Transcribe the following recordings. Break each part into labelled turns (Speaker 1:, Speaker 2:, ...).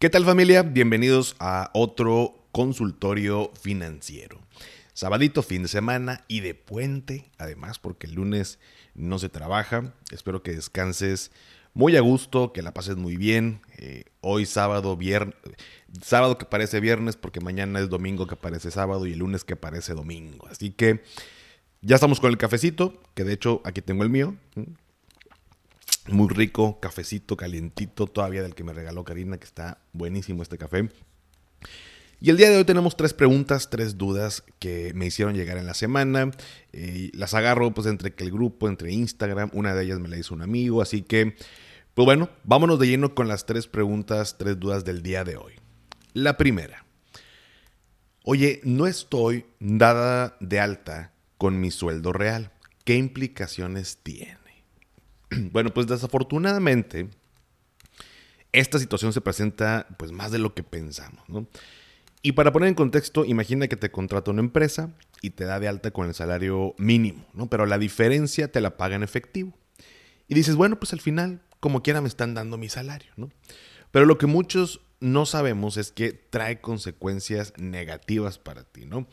Speaker 1: ¿Qué tal familia? Bienvenidos a otro consultorio financiero. Sabadito, fin de semana y de puente, además, porque el lunes no se trabaja. Espero que descanses muy a gusto, que la pases muy bien. Eh, hoy sábado, viernes, sábado que parece viernes, porque mañana es domingo que parece sábado y el lunes que parece domingo. Así que ya estamos con el cafecito, que de hecho aquí tengo el mío. Muy rico, cafecito calientito, todavía del que me regaló Karina, que está buenísimo este café. Y el día de hoy tenemos tres preguntas, tres dudas que me hicieron llegar en la semana. Eh, las agarro pues entre el grupo, entre Instagram. Una de ellas me la hizo un amigo, así que, pues bueno, vámonos de lleno con las tres preguntas, tres dudas del día de hoy. La primera. Oye, no estoy dada de alta con mi sueldo real. ¿Qué implicaciones tiene? Bueno, pues desafortunadamente esta situación se presenta pues más de lo que pensamos, ¿no? Y para poner en contexto, imagina que te contrata una empresa y te da de alta con el salario mínimo, ¿no? Pero la diferencia te la paga en efectivo. Y dices, bueno, pues al final, como quiera me están dando mi salario, ¿no? Pero lo que muchos no sabemos es que trae consecuencias negativas para ti, ¿no?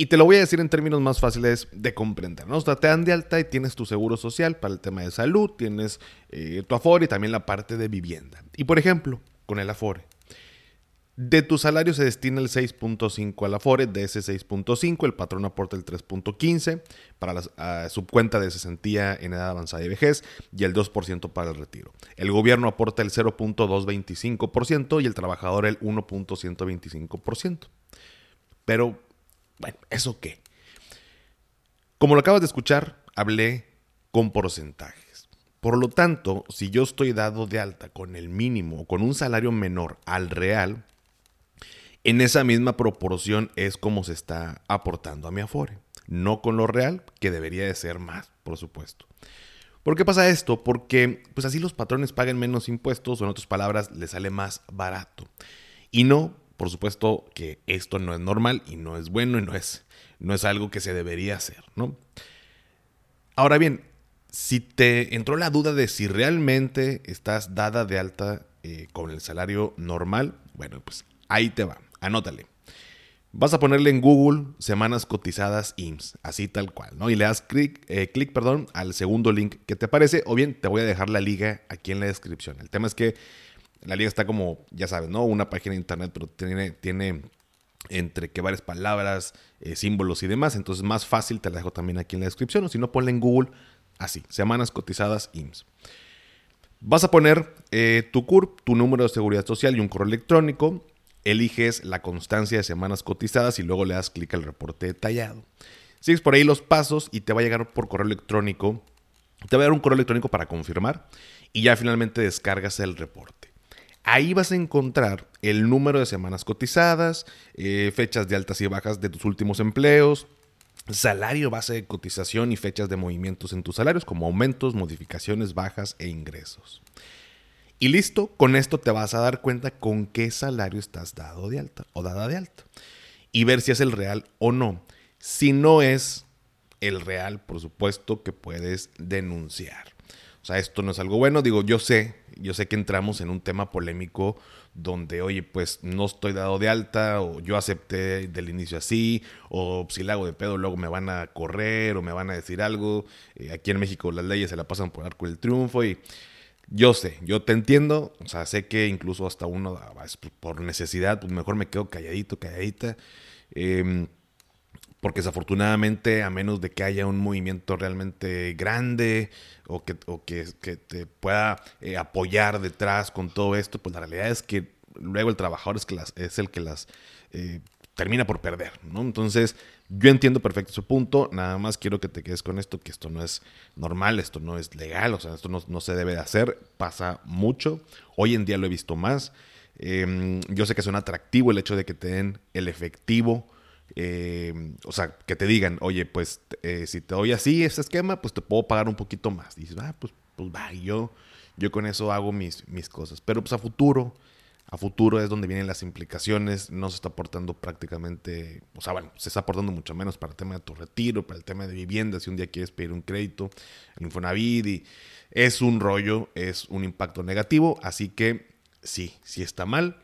Speaker 1: Y te lo voy a decir en términos más fáciles de comprender, ¿no? O sea, te dan de alta y tienes tu seguro social para el tema de salud, tienes eh, tu Afore y también la parte de vivienda. Y por ejemplo, con el Afore, de tu salario se destina el 6.5 al Afore, de ese 6.5 el patrón aporta el 3.15 para la subcuenta de cesantía en edad avanzada y vejez y el 2% para el retiro. El gobierno aporta el 0.225% y el trabajador el 1.125%. Pero bueno, ¿eso qué? Como lo acabas de escuchar, hablé con porcentajes. Por lo tanto, si yo estoy dado de alta con el mínimo o con un salario menor al real, en esa misma proporción es como se está aportando a mi Afore. No con lo real, que debería de ser más, por supuesto. ¿Por qué pasa esto? Porque pues así los patrones pagan menos impuestos o en otras palabras les sale más barato. Y no por supuesto que esto no es normal y no es bueno y no es, no es algo que se debería hacer, ¿no? Ahora bien, si te entró la duda de si realmente estás dada de alta eh, con el salario normal, bueno, pues ahí te va, anótale. Vas a ponerle en Google semanas cotizadas IMSS, así tal cual, ¿no? Y le das clic, eh, clic, perdón, al segundo link que te aparece, o bien te voy a dejar la liga aquí en la descripción. El tema es que la liga está como, ya sabes, ¿no? Una página de internet, pero tiene, tiene entre que varias palabras, eh, símbolos y demás. Entonces, más fácil te la dejo también aquí en la descripción. O si no, ponle en Google así: Semanas cotizadas IMSS. Vas a poner eh, tu CURP, tu número de seguridad social y un correo electrónico. Eliges la constancia de semanas cotizadas y luego le das clic al reporte detallado. Sigues por ahí los pasos y te va a llegar por correo electrónico. Te va a dar un correo electrónico para confirmar y ya finalmente descargas el reporte. Ahí vas a encontrar el número de semanas cotizadas, eh, fechas de altas y bajas de tus últimos empleos, salario base de cotización y fechas de movimientos en tus salarios, como aumentos, modificaciones, bajas e ingresos. Y listo, con esto te vas a dar cuenta con qué salario estás dado de alta o dada de alta. Y ver si es el real o no. Si no es el real, por supuesto que puedes denunciar. O sea, esto no es algo bueno. Digo, yo sé, yo sé que entramos en un tema polémico donde, oye, pues no estoy dado de alta, o yo acepté del inicio así, o si le hago de pedo, luego me van a correr o me van a decir algo. Eh, aquí en México las leyes se la pasan por arco del triunfo y yo sé, yo te entiendo, o sea, sé que incluso hasta uno, ah, por necesidad, pues mejor me quedo calladito, calladita. Eh, porque desafortunadamente, a menos de que haya un movimiento realmente grande o que, que, te pueda eh, apoyar detrás con todo esto, pues la realidad es que luego el trabajador es, que las, es el que las... Eh, termina por perder, ¿no? Entonces, yo entiendo perfecto su punto, nada más quiero que te quedes con esto, que esto no es normal, esto no es legal, o sea, esto no, se debe de hacer, pasa mucho, hoy en día lo he visto más, em, yo sé que suena atractivo el hecho de que te den el efectivo, em, o sea, que te digan, oye, pues eh, si te doy así ese esquema, pues te puedo pagar un poquito más. Y dices, ah, pues, pues va, yo, yo con eso hago mis, mis cosas. Pero pues a futuro, a futuro es donde vienen las implicaciones, no se está aportando prácticamente, o sea, bueno, se está aportando mucho menos para el tema de tu retiro, para el tema de vivienda, si un día quieres pedir un crédito, el Infonavit, y es un rollo, es un impacto negativo, así que sí, sí está mal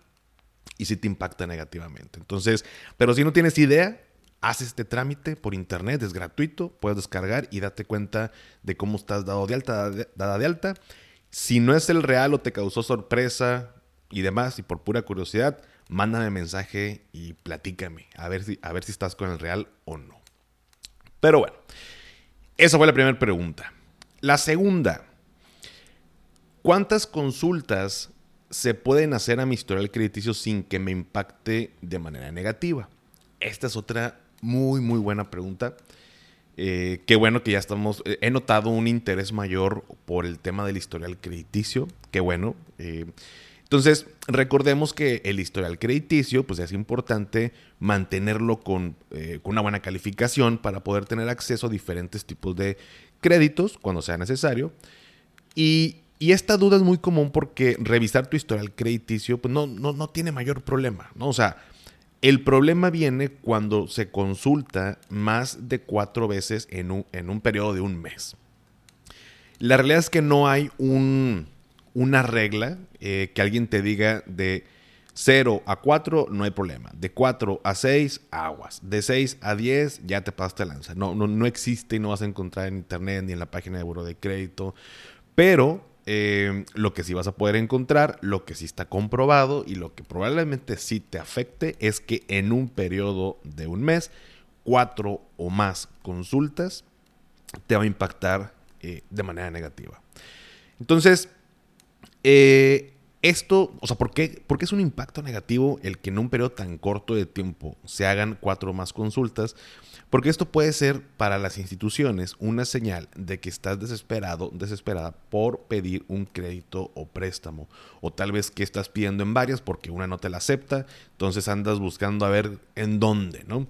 Speaker 1: y sí te impacta negativamente. Entonces, pero si no tienes idea, haz este trámite por internet, es gratuito, puedes descargar y date cuenta de cómo estás dado de alta, dada de alta. Si no es el real o te causó sorpresa, y demás, y por pura curiosidad, mándame mensaje y platícame, a ver si, a ver si estás con el real o no. Pero bueno, esa fue la primera pregunta. La segunda, ¿cuántas consultas se pueden hacer a mi historial crediticio sin que me impacte de manera negativa? Esta es otra muy, muy buena pregunta. Eh, qué bueno que ya estamos. Eh, he notado un interés mayor por el tema del historial crediticio. Qué bueno. Eh, entonces, recordemos que el historial crediticio, pues es importante mantenerlo con, con, una buena calificación para poder tener acceso a diferentes tipos de créditos cuando sea necesario. Y, esta duda es muy común porque revisar tu historial crediticio, pues no, no, no tiene mayor problema, ¿no? O sea, el problema viene cuando se consulta más de cuatro veces en un, en un periodo de un mes. La realidad es que no hay un una regla eh, que alguien te diga de 0 a 4 no hay problema. De 4 a 6, aguas. De 6 a 10 ya te pasaste lanza. No, no, no existe y no vas a encontrar en internet ni en la página de buro de crédito. Pero eh, lo que sí vas a poder encontrar, lo que sí está comprobado y lo que probablemente sí te afecte es que en un periodo de un mes, cuatro o más consultas te va a impactar eh, de manera negativa. Entonces, eh, esto, o sea, ¿por qué, es un impacto negativo el que en un periodo tan corto de tiempo se hagan cuatro más consultas? Porque esto puede ser para las instituciones una señal de que estás desesperado, desesperada por pedir un crédito o préstamo. O tal vez que estás pidiendo en varias porque una no te la acepta, entonces andas buscando a ver en dónde, ¿no?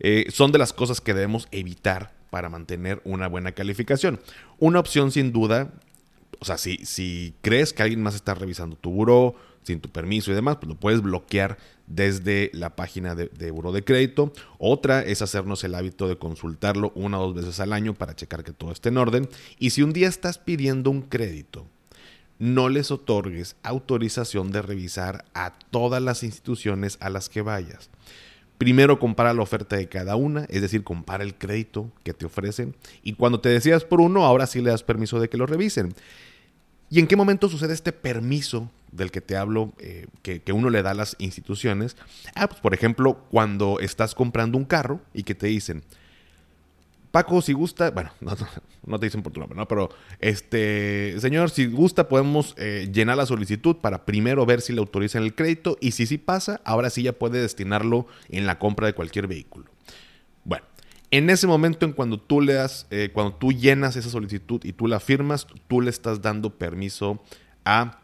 Speaker 1: Eh, son de las cosas que debemos evitar para mantener una buena calificación. Una opción sin duda o sea, si, si crees que alguien más está revisando tu buró sin tu permiso y demás, pues lo puedes bloquear desde la página de, de buró de crédito. Otra es hacernos el hábito de consultarlo una o dos veces al año para checar que todo esté en orden. Y si un día estás pidiendo un crédito, no les otorgues autorización de revisar a todas las instituciones a las que vayas. Primero compara la oferta de cada una, es decir, compara el crédito que te ofrecen y cuando te decidas por uno, ahora sí le das permiso de que lo revisen. ¿Y en qué momento sucede este permiso del que te hablo, eh, que, uno le da a las instituciones? Ah, pues por ejemplo, cuando estás comprando un carro y que te dicen, Paco, si gusta, bueno, no, te dicen por tu nombre, ¿no? Pero, este, señor, si gusta, podemos eh, llenar la solicitud para primero ver si le autorizan el crédito y si sí pasa, ahora sí ya puede destinarlo en la compra de cualquier vehículo. Bueno, en ese momento, en cuando tú le das, eh, cuando tú llenas esa solicitud y tú la firmas, tú le estás dando permiso a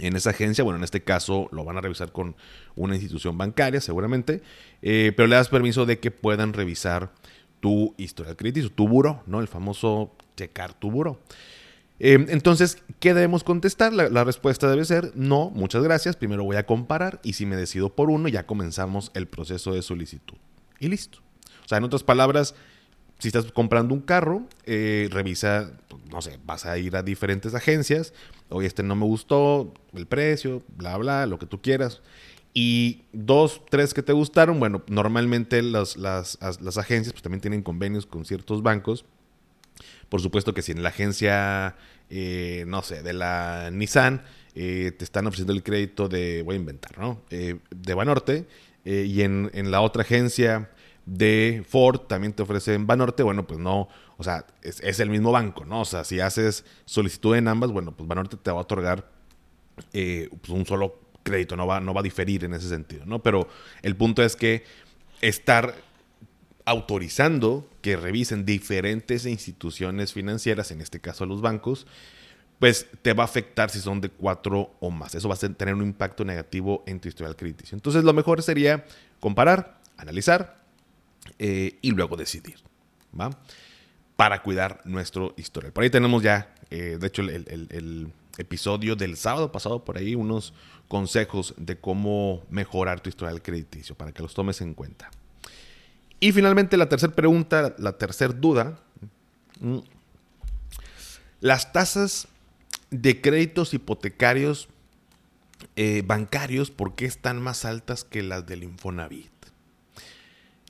Speaker 1: en esa agencia, bueno, en este caso lo van a revisar con una institución bancaria seguramente, eh, pero le das permiso de que puedan revisar tu historial crediticio, tu buro, ¿no? El famoso checar tu buro. Eh, entonces, ¿qué debemos contestar? La, la, respuesta debe ser no, muchas gracias. Primero voy a comparar y si me decido por uno, ya comenzamos el proceso de solicitud. Y listo. O sea, en otras palabras, si estás comprando un carro, eh, revisa, no sé, vas a ir a diferentes agencias, oye, este no me gustó, el precio, bla, bla, lo que tú quieras. Y dos, tres que te gustaron, bueno, normalmente las, las, las agencias pues, también tienen convenios con ciertos bancos. Por supuesto que si en la agencia, eh, no sé, de la Nissan, eh, te están ofreciendo el crédito de, voy a inventar, ¿no? de Banorte, y en, en la otra agencia de Ford también te ofrecen Banorte, bueno, pues no, o sea, es, el mismo banco, ¿no? O sea, si haces solicitud en ambas, bueno, pues Banorte te va a otorgar eh, pues un solo crédito, no va, no va a diferir en ese sentido, ¿no? Pero el punto es que estar autorizando que revisen diferentes instituciones financieras, en este caso los bancos, pues te va a afectar si son de cuatro o más. Eso va a tener un impacto negativo en tu historial crediticio. Entonces lo mejor sería comparar, analizar eh, y luego decidir, ¿va? Para cuidar nuestro historial. Por ahí tenemos ya, eh, de hecho, el, episodio del sábado pasado por ahí, unos consejos de cómo mejorar tu historial crediticio, para que los tomes en cuenta. Y finalmente la tercera pregunta, la tercera duda. Mm, las tasas de créditos hipotecarios eh, bancarios, ¿por qué están más altas que las del Infonavit?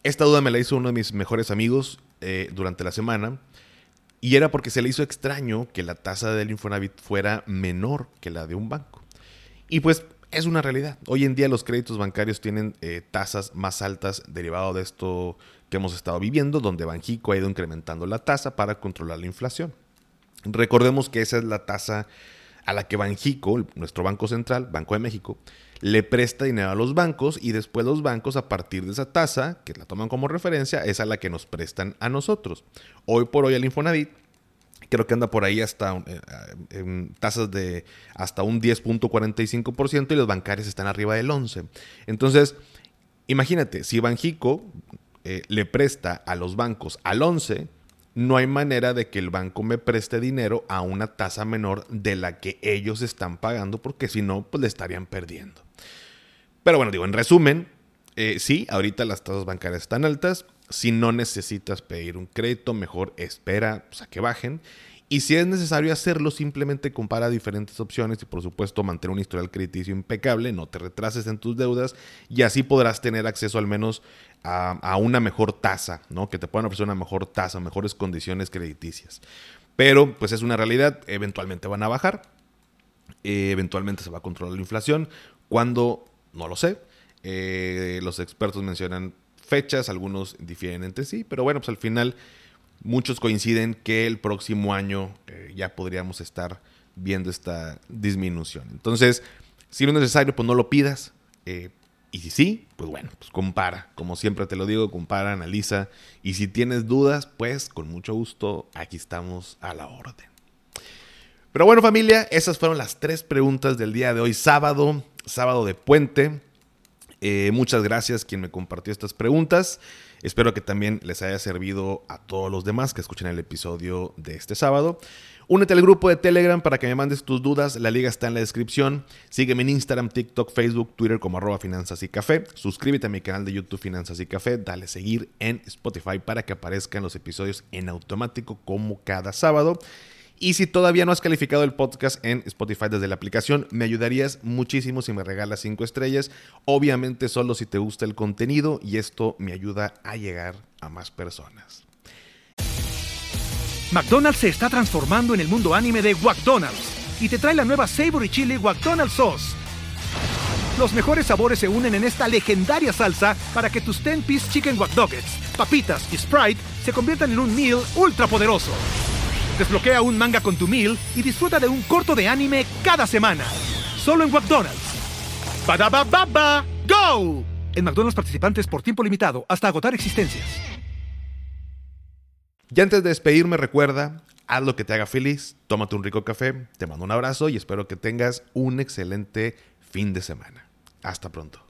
Speaker 1: Esta duda me la hizo uno de mis mejores amigos eh, durante la semana y era porque se le hizo extraño que la tasa del Infonavit fuera menor que la de un banco. Y pues es una realidad. Hoy en día los créditos bancarios tienen eh, tasas más altas derivado de esto que hemos estado viviendo, donde Banjico ha ido incrementando la tasa para controlar la inflación. Recordemos que esa es la tasa a la que Banjico, nuestro Banco Central, Banco de México, le presta dinero a los bancos y después los bancos a partir de esa tasa, que la toman como referencia, es a la que nos prestan a nosotros. Hoy por hoy el Infonavit creo que anda por ahí hasta eh, en tasas de hasta un 10.45% y los bancarios están arriba del 11%. Entonces, imagínate, si Banjico eh, le presta a los bancos al 11%, no hay manera de que el banco me preste dinero a una tasa menor de la que ellos están pagando, porque si no, pues le estarían perdiendo. Pero bueno, digo, en resumen, eh, sí, ahorita las tasas bancarias están altas. Si no necesitas pedir un crédito, mejor espera pues, a que bajen. Y si es necesario hacerlo, simplemente compara diferentes opciones y por supuesto mantén un historial crediticio impecable, no te retrases en tus deudas y así podrás tener acceso al menos a, una mejor tasa, ¿no? Que te puedan ofrecer una mejor tasa, mejores condiciones crediticias. Pero pues es una realidad, eventualmente van a bajar, eventualmente se va a controlar la inflación. Cuando, no lo sé. Eh, los expertos mencionan fechas, algunos difieren entre sí, pero bueno, pues al final muchos coinciden que el próximo año eh, ya podríamos estar viendo esta disminución. Entonces, si no es necesario, pues no lo pidas. Eh, y si sí, pues bueno, pues compara. Como siempre te lo digo, compara, analiza. Y si tienes dudas, pues con mucho gusto, aquí estamos a la orden. Pero bueno familia, esas fueron las tres preguntas del día de hoy, sábado, sábado de puente. Eh, muchas gracias quien me compartió estas preguntas. Espero que también les haya servido a todos los demás que escuchen el episodio de este sábado. Únete al grupo de Telegram para que me mandes tus dudas. La liga está en la descripción. Sígueme en Instagram, TikTok, Facebook, Twitter como arroba finanzas y café. Suscríbete a mi canal de YouTube Finanzas y Café. Dale seguir en Spotify para que aparezcan los episodios en automático como cada sábado. Y si todavía no has calificado el podcast en Spotify desde la aplicación, me ayudarías muchísimo si me regalas 5 estrellas. Obviamente solo si te gusta el contenido y esto me ayuda a llegar a más personas.
Speaker 2: McDonald's se está transformando en el mundo anime de McDonald's y te trae la nueva Savory Chili McDonald's Sauce. Los mejores sabores se unen en esta legendaria salsa para que tus 10-piece chicken wack papitas y Sprite se conviertan en un meal ultra poderoso. Desbloquea un manga con tu meal y disfruta de un corto de anime cada semana. Solo en McDonald's. baba ¡Go! En McDonald's participantes por tiempo limitado hasta agotar existencias.
Speaker 1: Y antes de despedirme, recuerda, haz lo que te haga feliz, tómate un rico café, te mando un abrazo y espero que tengas un excelente fin de semana. Hasta pronto.